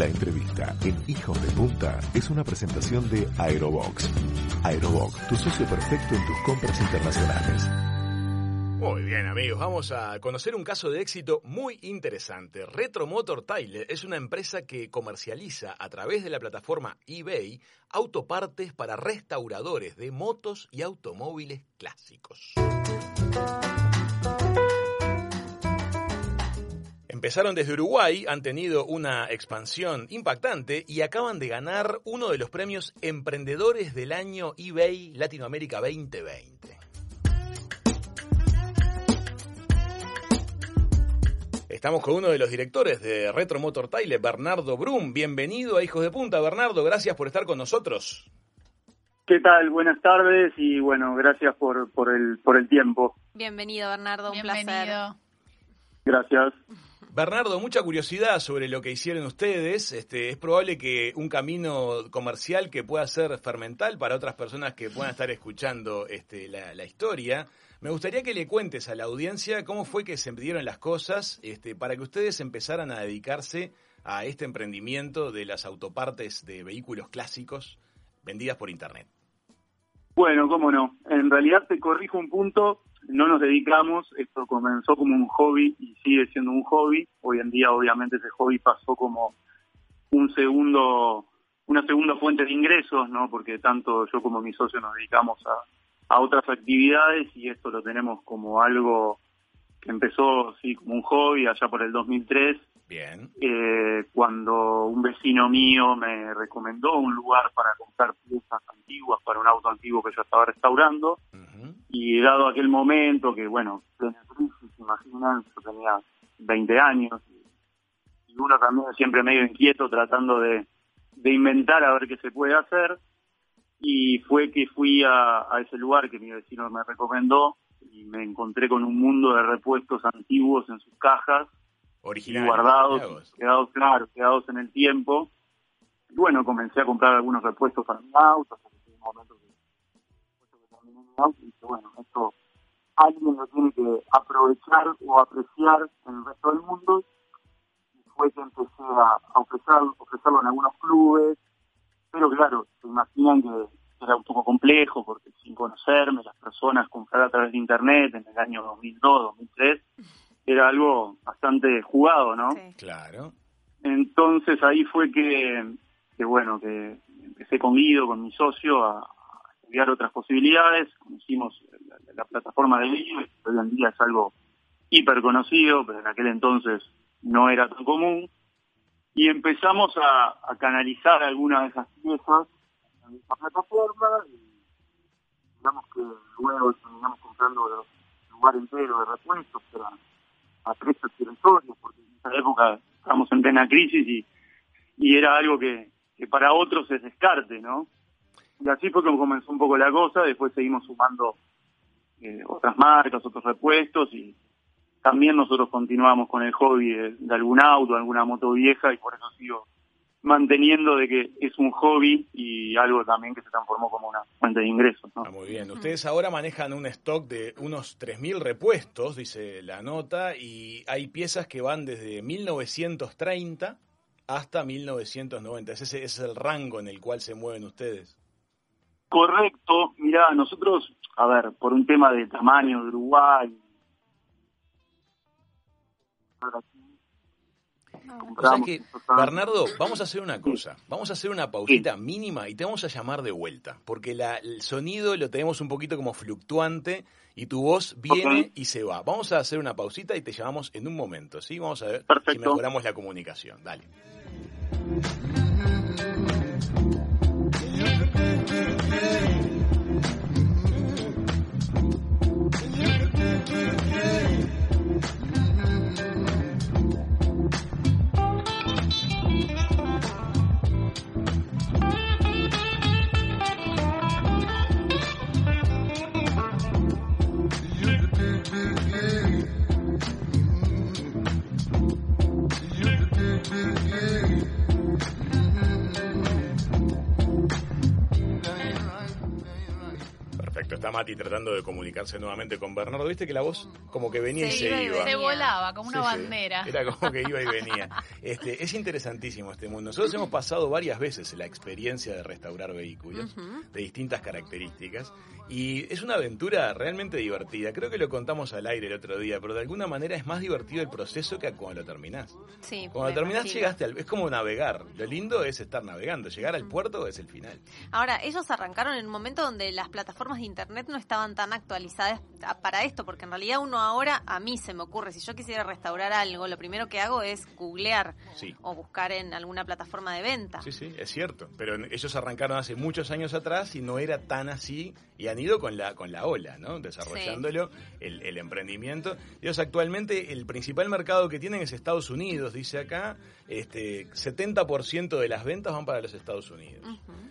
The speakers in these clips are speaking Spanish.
La entrevista en Hijos de Punta es una presentación de Aerobox. Aerobox, tu socio perfecto en tus compras internacionales. Muy bien amigos, vamos a conocer un caso de éxito muy interesante. Retro Motor Tyler es una empresa que comercializa a través de la plataforma eBay autopartes para restauradores de motos y automóviles clásicos. Empezaron desde Uruguay, han tenido una expansión impactante y acaban de ganar uno de los premios Emprendedores del Año eBay Latinoamérica 2020. Estamos con uno de los directores de Retro Motor Tile, Bernardo Brum. Bienvenido a Hijos de Punta, Bernardo. Gracias por estar con nosotros. ¿Qué tal? Buenas tardes y bueno, gracias por, por, el, por el tiempo. Bienvenido, Bernardo. Un Bienvenido. placer. Gracias. Bernardo, mucha curiosidad sobre lo que hicieron ustedes. Este, es probable que un camino comercial que pueda ser fermental para otras personas que puedan estar escuchando este, la, historia. Me gustaría que le cuentes a la audiencia cómo fue que se dieron las cosas este, para que ustedes empezaran a dedicarse a este emprendimiento de las autopartes de vehículos clásicos vendidas por Internet. Bueno, cómo no. En realidad te corrijo un punto. No nos dedicamos. Esto comenzó como un hobby y sigue siendo un hobby. Hoy en día, obviamente, ese hobby pasó como un segundo, una segunda fuente de ingresos, ¿no? Porque tanto yo como mi socio nos dedicamos a, a otras actividades y esto lo tenemos como algo que empezó, sí, como un hobby allá por el 2003 Bien. eh, cuando un vecino mío me recomendó un lugar para comprar piezas antiguas para un auto antiguo que yo estaba restaurando Y dado aquel momento que bueno plena crisis imaginan yo tenía 20 años y, uno también siempre medio inquieto tratando de, de inventar a ver qué se puede hacer y fue que fui a, a ese lugar que mi vecino me recomendó y me encontré con un mundo de repuestos antiguos en sus cajas Original. guardados, quedados, claro, quedados en el tiempo. Y bueno, comencé a comprar algunos repuestos para mi auto, hasta que llegó un momento que, que auto y dije, bueno, esto alguien lo tiene que aprovechar o apreciar en el resto del mundo. Y fue que empecé a, a ofrecer, ofrecerlo en algunos clubes, pero claro, se imaginan que era un poco complejo porque sin conocerme, las personas comprar a través de internet en el año 2002, 2003, era algo bastante jugado, ¿no? Sí. Claro. Entonces ahí fue que, que bueno, que empecé con Guido, con mi socio, a estudiar otras posibilidades. Conocimos la, la plataforma de Guido, que hoy en día es algo hiper conocido, pero en aquel entonces no era tan común. Y empezamos a, canalizar algunas de esas piezas en esa plataforma y digamos que luego terminamos comprando los lugar entero de repuestos, eran a precios irrisorios, porque en esa época estábamos en plena crisis y, y era algo que para otros es descarte, ¿no? Y así fue como comenzó un poco la cosa, después seguimos sumando eh, otras marcas, otros repuestos y también nosotros continuamos con el hobby de, algún auto, alguna moto vieja y por eso sigo manteniendo de que es un hobby y algo también que se transformó como una fuente de ingresos. Ah, muy bien. Ustedes ahora manejan un stock de unos 3.000 repuestos, dice la nota, y hay piezas que van desde 1930 hasta 1990. Ese ese es el rango en el cual se mueven ustedes. Correcto, mira, nosotros, a ver, por un tema de tamaño de Uruguay, O sea que, Bernardo, vamos a hacer una cosa. Vamos a hacer una pausita mínima y te vamos a llamar de vuelta. Porque la- el sonido lo tenemos un poquito como fluctuante y tu voz viene y se va. Vamos a hacer una pausita y te llamamos en un momento, ¿sí? Vamos a ver si mejoramos la comunicación. Dale. Está Mati tratando de comunicarse nuevamente con Bernardo. Viste que la voz como que venía y se iba. Se volaba como una Sí, sí. bandera. Era como que iba y venía. Este, es interesantísimo este mundo. Nosotros hemos pasado varias veces la experiencia de restaurar vehículos de distintas características y es una aventura realmente divertida. Creo que lo contamos al aire el otro día, pero de alguna manera es más divertido el proceso que cuando lo terminás. Sí, Cuando me terminás imagino. llegaste al... Es como navegar. Lo lindo es estar navegando. Llegar al puerto es el final. Ahora, ellos arrancaron en un momento donde las plataformas de internet no estaban tan actualizadas para esto, porque en realidad uno ahora, a mí se me ocurre, si yo quisiera restaurar algo, lo primero que hago es googlear Sí. o buscar en alguna plataforma de venta. Sí, sí, es cierto. Pero ellos arrancaron hace muchos años atrás y no era tan así y han ido con la con la ola, ¿no? Desarrollándolo el, el emprendimiento. Ellos actualmente el principal mercado que tienen es Estados Unidos, dice acá. Este 70% de las ventas van para los Estados Unidos.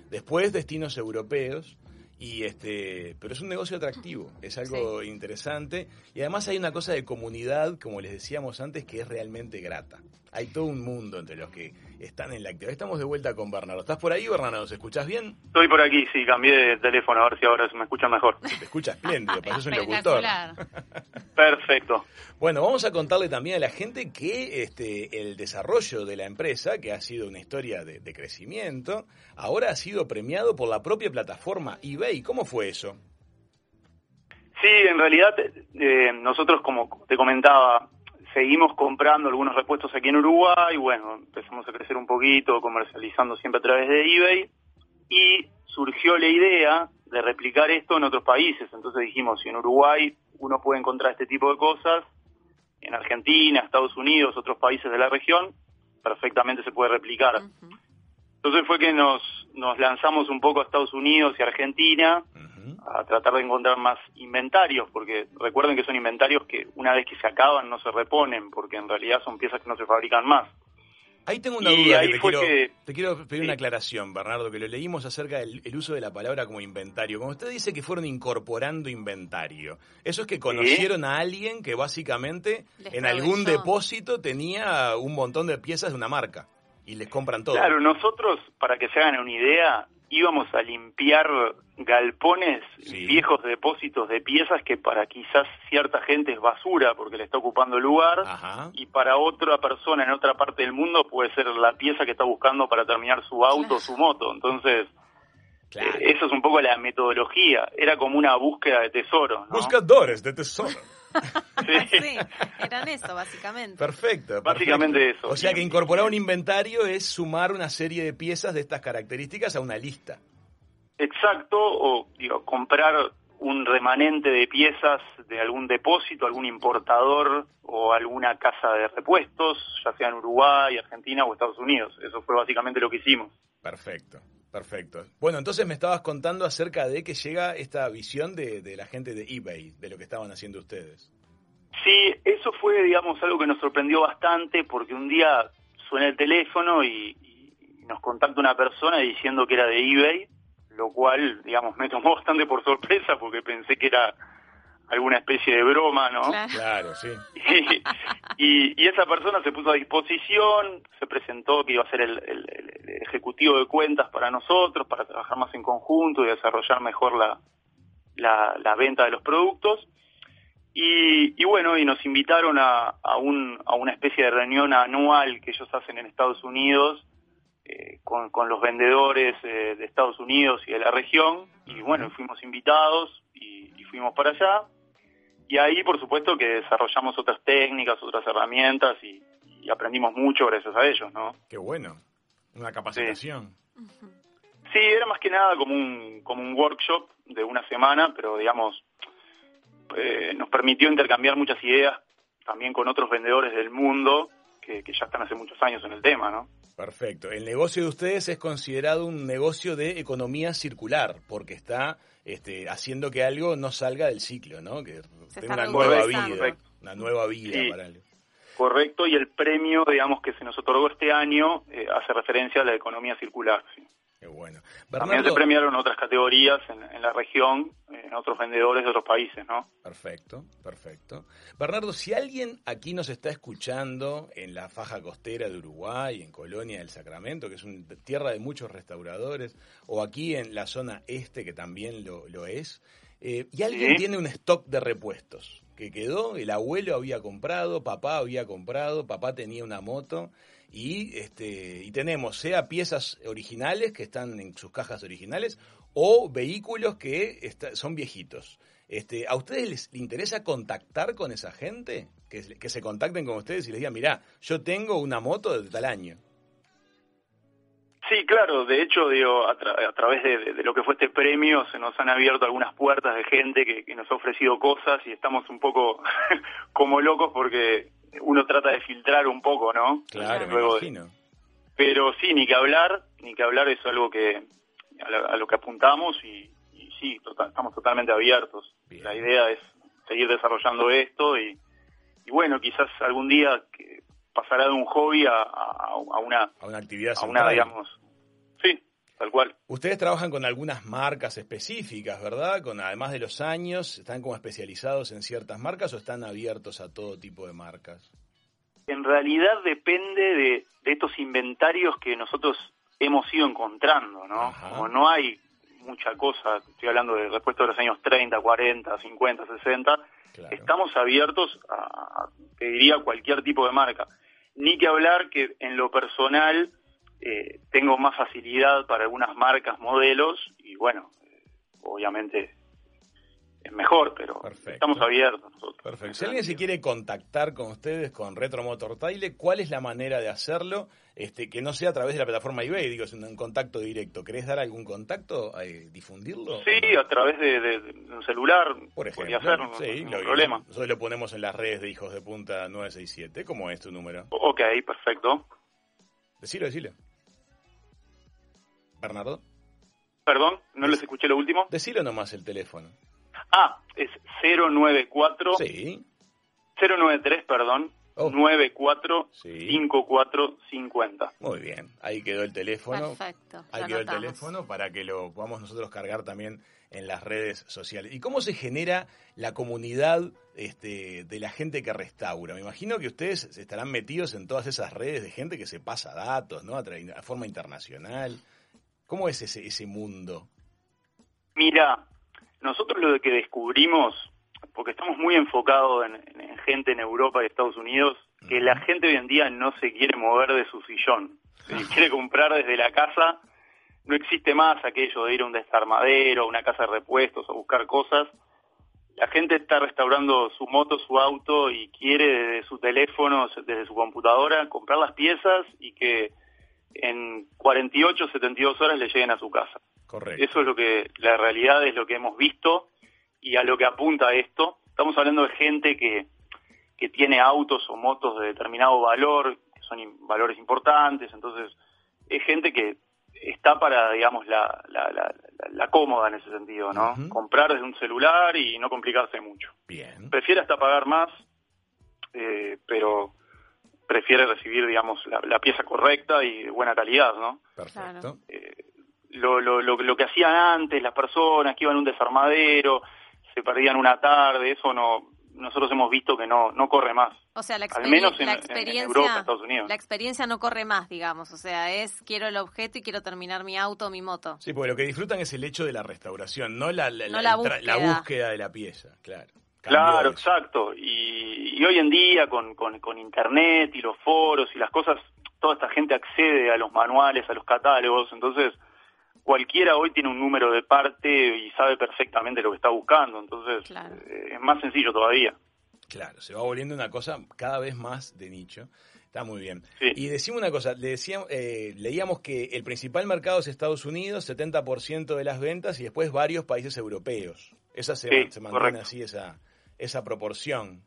Después destinos europeos. Y este, pero es un negocio atractivo, es algo interesante y además hay una cosa de comunidad, como les decíamos antes, que es realmente grata. Hay todo un mundo entre los que están en la actividad. Estamos de vuelta con Bernardo. ¿Estás por ahí, Bernardo? ¿Se escuchas bien? Estoy por aquí, sí, cambié de teléfono a ver si ahora se me escucha mejor. Se te escucha espléndido, pareces un locutor. Perfecto. Bueno, vamos a contarle también a la gente que este, el desarrollo de la empresa, que ha sido una historia de, de crecimiento, ahora ha sido premiado por la propia plataforma eBay. ¿Cómo fue eso? Sí, en realidad eh, nosotros, como te comentaba, seguimos comprando algunos repuestos aquí en Uruguay, bueno, empezamos a crecer un poquito, comercializando siempre a través de eBay, y surgió la idea de replicar esto en otros países. Entonces dijimos, si en Uruguay uno puede encontrar este tipo de cosas, en Argentina, Estados Unidos, otros países de la región, perfectamente se puede replicar. Entonces fue que nos, nos lanzamos un poco a Estados Unidos y Argentina. A tratar de encontrar más inventarios, porque recuerden que son inventarios que una vez que se acaban no se reponen, porque en realidad son piezas que no se fabrican más. Ahí tengo una Y duda ahí que te fue quiero, que- te quiero pedir Sí. una aclaración, Bernardo, que lo leímos acerca del el uso de la palabra como inventario. Como usted dice que fueron incorporando inventario, eso es que conocieron a alguien que básicamente Les en algún depósito tenía un montón de piezas de una marca y les compran todo. Claro, nosotros, para que se hagan una idea, íbamos a limpiar galpones, Sí. viejos depósitos de piezas que para quizás cierta gente es basura porque le está ocupando el lugar. Ajá. Y para otra persona en otra parte del mundo puede ser la pieza que está buscando para terminar su auto o su moto. Entonces, Claro. Eh, Eso es un poco la metodología. Era como una búsqueda de tesoro. ¿no? Buscadores de tesoro. sí, eran eso, básicamente. Perfecto. Básicamente eso. O sea que incorporar un inventario es sumar una serie de piezas de estas características a una lista. Exacto, o digo, comprar un remanente de piezas de algún depósito, algún importador o alguna casa de repuestos, ya sea en Uruguay, Argentina o Estados Unidos. Eso fue básicamente lo que hicimos. Perfecto, perfecto. Bueno, entonces me estabas contando acerca de que llega esta visión de, de la gente de eBay, de lo que estaban haciendo ustedes. Sí, eso fue, digamos, algo que nos sorprendió bastante porque un día suena el teléfono y, y nos contacta una persona diciendo que era de eBay, lo cual, digamos, me tomó bastante por sorpresa porque pensé que era alguna especie de broma, ¿no? Claro. Sí. y, y esa persona se puso a disposición, se presentó que iba a ser el ejecutivo de cuentas para nosotros, para trabajar más en conjunto y desarrollar mejor la, la, la venta de los productos. Y, y bueno, y nos invitaron a, a, un, a una especie de reunión anual que ellos hacen en Estados Unidos eh, con, con los vendedores eh, de Estados Unidos y de la región. Y bueno, fuimos invitados y, y fuimos para allá. Y ahí, por supuesto, que desarrollamos otras técnicas, otras herramientas y, y aprendimos mucho gracias a ellos, ¿no? Qué bueno. Una capacitación. Sí, era más que nada como un, como un workshop de una semana, pero digamos, eh, nos permitió intercambiar muchas ideas también con otros vendedores del mundo que, que ya están hace muchos años en el tema, ¿no? Perfecto. El negocio de ustedes es considerado un negocio de economía circular, porque está este, haciendo que algo no salga del ciclo, ¿no? Que Se tenga una nueva vida. Una nueva vida Sí. para algo. Correcto, y el premio, digamos, que se nos otorgó este año eh, hace referencia a la economía circular. sí. Qué bueno. También se premiaron otras categorías en, en la región, en otros vendedores de otros países, ¿no? Perfecto, perfecto. Bernardo, si alguien aquí nos está escuchando en la faja costera de Uruguay, en Colonia del Sacramento, que es una tierra de muchos restauradores, o aquí en la zona este, que también lo, lo es, Eh, y alguien tiene un stock de repuestos que quedó, el abuelo había comprado, papá había comprado, papá tenía una moto y este y tenemos sea piezas originales que están en sus cajas originales o vehículos que son viejitos. Este, ¿A ustedes les interesa contactar con esa gente? Que, que se contacten con ustedes y les digan, mirá, yo tengo una moto de tal año. Sí, claro, de hecho, digo, a, través de, lo que fue este premio se nos han abierto algunas puertas de gente que, nos ha ofrecido cosas y estamos un poco como locos porque uno trata de filtrar un poco, ¿no? Claro, me imagino. pero sí, ni que hablar, ni que hablar es algo que a, lo que apuntamos y, sí, estamos totalmente abiertos. La idea es seguir desarrollando esto y, bueno, quizás algún día que pasará de un hobby a, a, una, a una actividad a una, digamos, tal cual. Ustedes trabajan con algunas marcas específicas, ¿verdad? Con además de los años, ¿están como especializados en ciertas marcas o están abiertos a todo tipo de marcas? En realidad depende de, de estos inventarios que nosotros hemos ido encontrando, ¿no? Como no hay mucha cosa, estoy hablando de repuestos de los años 30, 40, 50, 60, estamos abiertos a, te diría, cualquier tipo de marca. Ni que hablar que en lo personal eh, tengo más facilidad para algunas marcas, modelos, y bueno, eh, obviamente es mejor, pero estamos abiertos nosotros. Perfecto. Si alguien se quiere contactar con ustedes, con Retro Motor Taile, ¿cuál es la manera de hacerlo? Este, que no sea a través de la plataforma eBay, digo, es un, contacto directo. ¿Querés dar algún contacto, eh, difundirlo? Sí, a través de, un celular, por ejemplo. sí, no, problema. Nosotros lo ponemos en las redes de Hijos de Punta 967. ¿Cómo es tu número? Ok, perfecto. Decilo, decilo. Bernardo. Perdón, no les escuché lo último. Decilo nomás el teléfono. Ah, es 094. Sí. 093, perdón. 945450. Oh. Muy bien, ahí quedó el teléfono. Perfecto. Ahí quedó el teléfono para que lo podamos nosotros cargar también en las redes sociales. ¿Y cómo se genera la comunidad este, de la gente que restaura? Me imagino que ustedes estarán metidos en todas esas redes de gente que se pasa datos, ¿no? A, forma internacional. ¿Cómo es ese, ese mundo? Mira, nosotros lo que descubrimos, porque estamos muy enfocados en, gente en Europa y Estados Unidos, que la gente hoy en día no se quiere mover de su sillón. Si quiere comprar desde la casa, no existe más aquello de ir a un desarmadero, a una casa de repuestos, a buscar cosas. La gente está restaurando su moto, su auto y quiere desde su teléfono, desde su computadora, comprar las piezas y que en 48, 72 horas le lleguen a su casa. Eso es lo que, la realidad es lo que hemos visto y a lo que apunta esto. Estamos hablando de gente que, que tiene autos o motos de determinado valor, que son valores importantes, entonces es gente que está para, digamos, la, la, la, cómoda en ese sentido, ¿no? Comprar desde un celular y no complicarse mucho. Bien. Prefiere hasta pagar más, eh, pero prefiere recibir, digamos, la, pieza correcta y de buena calidad, ¿no? Perfecto. Eh, lo, lo, lo, lo, que hacían antes las personas que iban a un desarmadero, se perdían una tarde, eso no, nosotros hemos visto que no, no corre más. O sea, la, Al menos la experiencia, Europa, Estados Unidos. La experiencia no corre más, digamos. O sea, es quiero el objeto y quiero terminar mi auto o mi moto. Sí, porque lo que disfrutan es el hecho de la restauración, no la, la, búsqueda. de la pieza, claro. Claro, exacto. Y, y, hoy en día con, con, con Internet y los foros y las cosas, toda esta gente accede a los manuales, a los catálogos, entonces cualquiera hoy tiene un número de parte y sabe perfectamente lo que está buscando, entonces eh, es más sencillo todavía. Claro, se va volviendo una cosa cada vez más de nicho. Está muy bien. Y decimos una cosa, le decíamos, eh, leíamos que el principal mercado es Estados Unidos, 70% de las ventas y después varios países europeos. Esa se, se mantiene así, esa, esa proporción.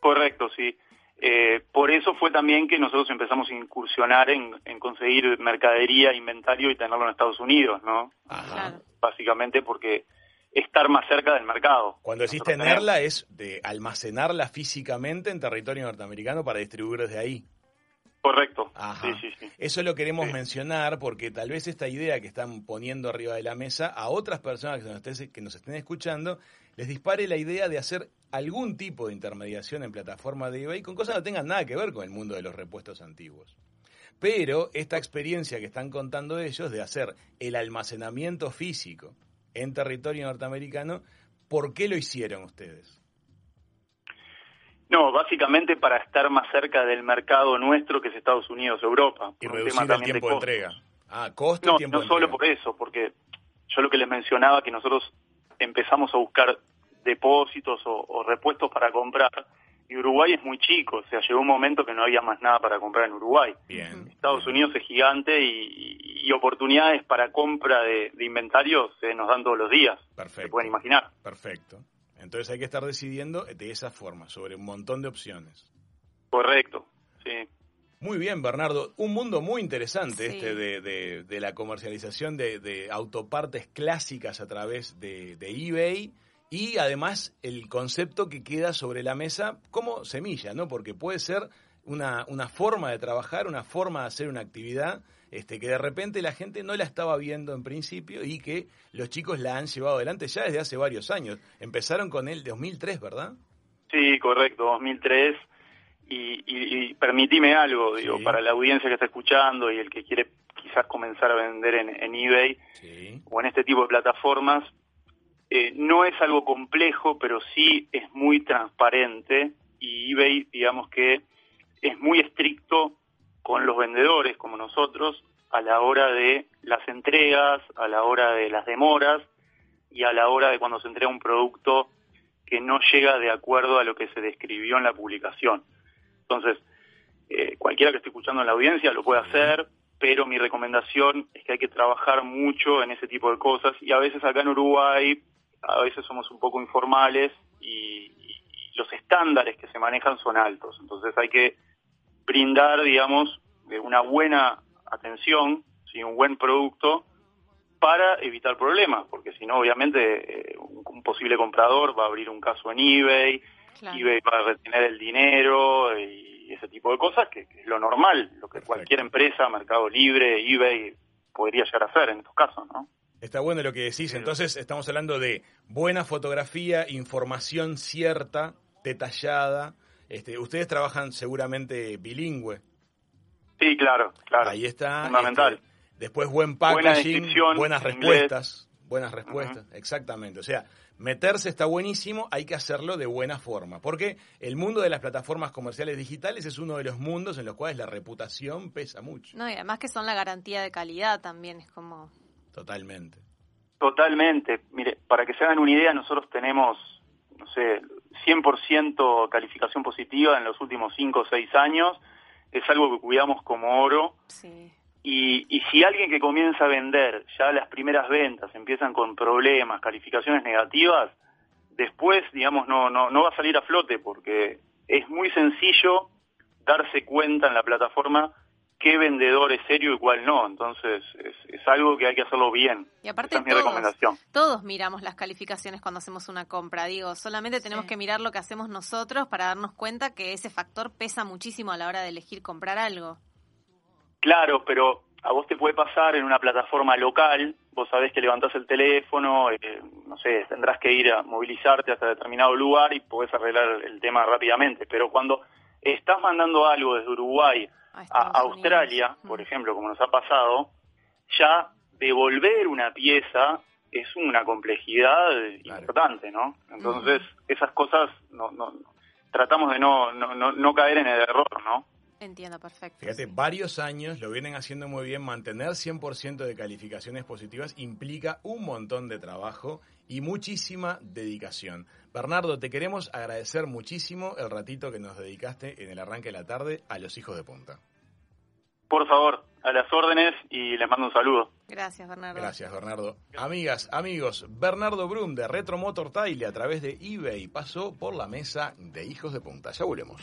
Correcto, sí. Eh, por eso fue también que nosotros empezamos a incursionar en, conseguir mercadería, inventario y tenerlo en Estados Unidos, ¿no? Básicamente porque estar más cerca del mercado. Cuando decís tenerla es de almacenarla físicamente en territorio norteamericano para distribuir desde ahí. Correcto. Eso lo queremos mencionar porque tal vez esta idea que están poniendo arriba de la mesa a otras personas que nos, estén, que nos estén escuchando les dispare la idea de hacer algún tipo de intermediación en plataforma de eBay con cosas que no tengan nada que ver con el mundo de los repuestos antiguos. Pero esta experiencia que están contando ellos de hacer el almacenamiento físico en territorio norteamericano. ¿Por qué lo hicieron ustedes? No, básicamente para estar más cerca del mercado nuestro que es Estados Unidos, Europa. Y reducir el tiempo de, entrega. Ah, costo no, y tiempo no solo por eso, porque yo lo que les mencionaba que nosotros empezamos a buscar depósitos o, repuestos para comprar y Uruguay es muy chico, o sea, llegó un momento que no había más nada para comprar en Uruguay. Bien. Estados Unidos es gigante y, oportunidades para compra de, inventarios se nos dan todos los días. Perfecto. Se pueden imaginar. Perfecto. Entonces hay que estar decidiendo de esa forma, sobre un montón de opciones. Correcto, sí. Muy bien, Bernardo. Un mundo muy interesante este de, de, la comercialización de, autopartes clásicas a través de, eBay y además el concepto que queda sobre la mesa como semilla, ¿no? Porque puede ser una, una forma de trabajar, una forma de hacer una actividad este, que de repente la gente no la estaba viendo en principio y que los chicos la han llevado adelante ya desde hace varios años. Empezaron con el 2003, ¿verdad? Sí, correcto, 2003. Y, y, permitime algo, digo, para la audiencia que está escuchando y el que quiere quizás comenzar a vender en, eBay o en este tipo de plataformas, eh, no es algo complejo, pero sí es muy transparente y eBay, digamos que es muy estricto con los vendedores como nosotros a la hora de las entregas, a la hora de las demoras y a la hora de cuando se entrega un producto que no llega de acuerdo a lo que se describió en la publicación. Entonces, eh, cualquiera que esté escuchando en la audiencia lo puede hacer, pero mi recomendación es que hay que trabajar mucho en ese tipo de cosas y a veces acá en Uruguay, a veces somos un poco informales y, y los estándares que se manejan son altos. Entonces hay que brindar, digamos, una buena atención, ¿sí? un buen producto para evitar problemas, porque si no, obviamente, eh, un, posible comprador va a abrir un caso en eBay, eBay va a retener el dinero y ese tipo de cosas, que, es lo normal, lo que cualquier empresa, Mercado Libre, eBay, podría llegar a hacer en estos casos, ¿no? Está bueno lo que decís. Entonces, estamos hablando de buena fotografía, información cierta, detallada, este, ustedes trabajan seguramente bilingüe. Sí, claro, claro. Ahí está. Fundamental. Este, después buen packaging, buenas respuestas. Buenas respuestas, exactamente. O sea, meterse está buenísimo, hay que hacerlo de buena forma, porque el mundo de las plataformas comerciales digitales es uno de los mundos en los cuales la reputación pesa mucho. No, y además que son la garantía de calidad también, es como... Totalmente. Totalmente. Mire, para que se hagan una idea, nosotros tenemos, no sé, 100% calificación positiva en los últimos 5 o 6 años. Es algo que cuidamos como oro. Y, y si alguien que comienza a vender, ya las primeras ventas empiezan con problemas, calificaciones negativas, después, digamos, no, no, no va a salir a flote porque es muy sencillo darse cuenta en la plataforma qué vendedor es serio y cuál no. Entonces, es, algo que hay que hacerlo bien. Y aparte, Esa es recomendación. todos miramos las calificaciones cuando hacemos una compra. Digo, solamente tenemos que mirar lo que hacemos nosotros para darnos cuenta que ese factor pesa muchísimo a la hora de elegir comprar algo. Claro, pero a vos te puede pasar en una plataforma local, vos sabés que levantás el teléfono, eh, no sé, tendrás que ir a movilizarte hasta determinado lugar y podés arreglar el tema rápidamente, pero cuando estás mandando algo desde Uruguay a, Australia, por ejemplo, como nos ha pasado, ya devolver una pieza es una complejidad importante, ¿no? Entonces, esas cosas no, no, tratamos de no, no, no caer en el error, ¿no? Entiendo, perfecto. Fíjate, varios años lo vienen haciendo muy bien. Mantener 100% de calificaciones positivas implica un montón de trabajo y muchísima dedicación. Bernardo, te queremos agradecer muchísimo el ratito que nos dedicaste en el arranque de la tarde a los hijos de punta. Por favor, a las órdenes y les mando un saludo. Gracias, Bernardo. Gracias, Bernardo. Amigas, amigos, Bernardo Brum de Retro Motor Taile a través de eBay pasó por la mesa de hijos de punta. Ya volvemos.